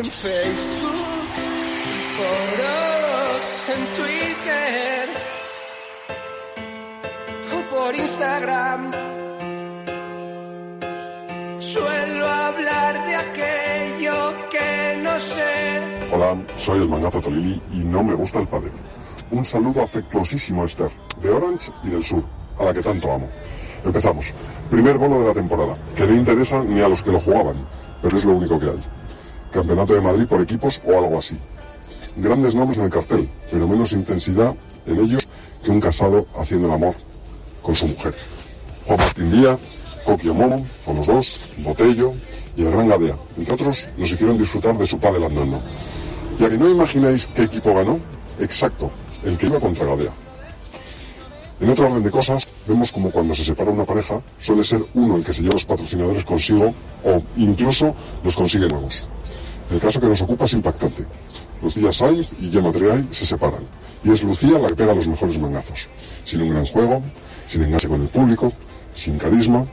en Facebook, en foros, en Twitter o por Instagram. Suelo hablar de aquello que no sé. Hola, soy el mangazo Tolili y no me gusta el pádel. Un saludo afectuosísimo a Esther, de Orange y del Sur, a la que tanto amo. Empezamos. Primer bolo de la temporada, que no interesa ni a los que lo jugaban, pero es lo único que hay. Campeonato de Madrid por equipos o algo así. Grandes nombres en el cartel, pero menos intensidad en ellos que un casado haciendo el amor con su mujer. Juan Martín Díaz, Coquio Momo, con los dos, Botello y el Gran Gadea, entre otros, nos hicieron disfrutar de su padre andando. Y a que no imagináis qué equipo ganó, exacto, el que iba contra Gadea. En otro orden de cosas, vemos como cuando se separa una pareja, suele ser uno el que se lleva los patrocinadores consigo o incluso los consigue nuevos. El caso que nos ocupa es impactante. Lucía Sainz y Gemma Triay se separan, y es Lucía la que pega los mejores mangazos, sin un gran juego, sin enganche con el público, sin carisma,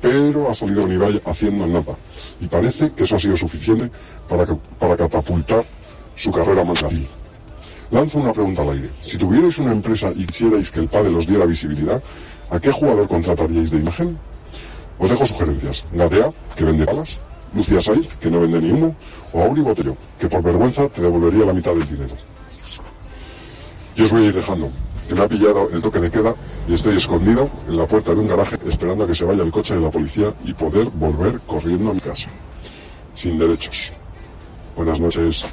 pero ha salido Nivay haciendo nada, y parece que eso ha sido suficiente para, catapultar su carrera mercantil. Lanzo una pregunta al aire. Si tuvierais una empresa y quisierais que el padre os diera visibilidad, ¿a qué jugador contrataríais de imagen? Os dejo sugerencias. Gadea, que vende balas, Lucía Saiz, que no vende ni humo, o Auri Botello, que por vergüenza te devolvería la mitad del dinero. Yo os voy a ir dejando, que me ha pillado el toque de queda y estoy escondido en la puerta de un garaje esperando a que se vaya el coche de la policía y poder volver corriendo a mi casa. Sin derechos. Buenas noches.